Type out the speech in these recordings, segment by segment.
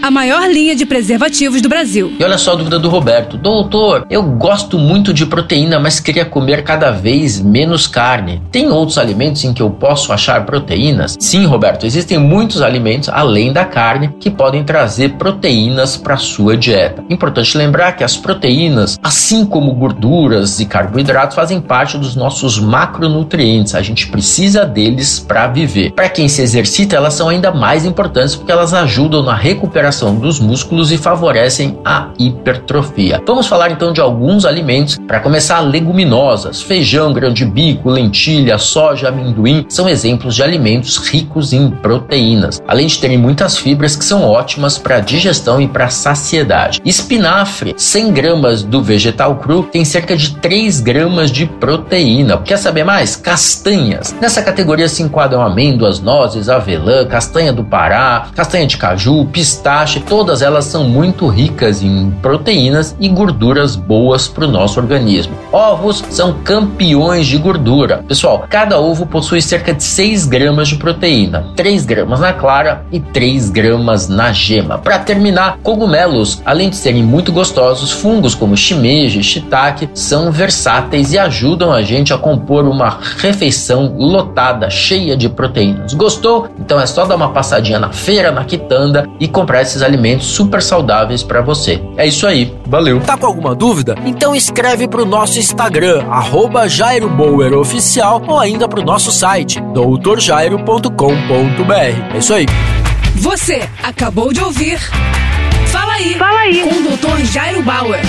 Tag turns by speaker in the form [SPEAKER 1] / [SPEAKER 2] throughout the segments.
[SPEAKER 1] a maior linha de preservativos do Brasil.
[SPEAKER 2] E olha só a dúvida do Roberto. Doutor, eu gosto muito de proteína, mas queria comer cada vez menos carne. Tem outros alimentos em que eu posso achar proteínas? Sim, Roberto, existem muitos alimentos além da carne que podem trazer proteínas para sua dieta. Importante lembrar que as proteínas, assim como gorduras e carboidratos, fazem parte dos nossos macronutrientes. A gente precisa deles para viver. Para quem se exercita, elas são ainda mais importantes porque elas ajudam na recuperação recuperação dos músculos e favorecem a hipertrofia. Vamos falar então de alguns alimentos. Para começar, leguminosas, feijão, grão de bico, lentilha, soja, amendoim são exemplos de alimentos ricos em proteínas, além de terem muitas fibras que são ótimas para digestão e para saciedade. Espinafre, 100 gramas do vegetal cru tem cerca de 3 gramas de proteína. Quer saber mais? Castanhas. Nessa categoria se enquadram amêndoas, nozes, avelã, castanha do Pará, castanha de caju, pistache todas elas são muito ricas em proteínas e gorduras boas para o nosso organismo. Ovos são campeões de gordura. Pessoal, cada ovo possui cerca de 6 gramas de proteína, 3 gramas na clara e 3 gramas na gema. Para terminar, cogumelos, além de serem muito gostosos, fungos como shimeji shiitake são versáteis e ajudam a gente a compor uma refeição lotada, cheia de proteínas. Gostou? Então é só dar uma passadinha na feira, na quitanda e comprar esses alimentos super saudáveis para você. É isso aí, valeu.
[SPEAKER 3] Tá com alguma dúvida? Então escreve pro nosso Instagram, arroba Jairo Bauer Oficial, ou ainda pro nosso site, doutorjairo.com.br. É isso aí.
[SPEAKER 1] Você acabou de ouvir Fala aí,
[SPEAKER 4] Fala aí.
[SPEAKER 1] com o Dr. Jairo Bauer.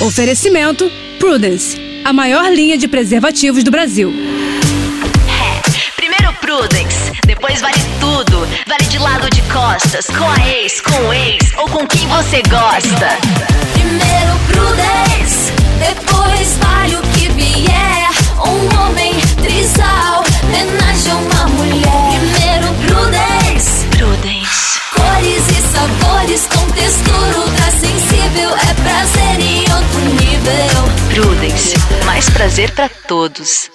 [SPEAKER 1] Oferecimento Prudence, a maior linha de preservativos do Brasil.
[SPEAKER 5] Primeiro Prudence, depois vale tudo. Vale de lado de costas, com com ex ou com quem você gosta.
[SPEAKER 6] Primeiro Prudence, depois vale o que vier. Um homem trisal, homenagem a uma mulher. Primeiro Prudence,
[SPEAKER 5] Prudence.
[SPEAKER 6] cores e sabores com textura ultra sensível. É prazer em outro nível.
[SPEAKER 5] Prudence. Mais prazer pra todos.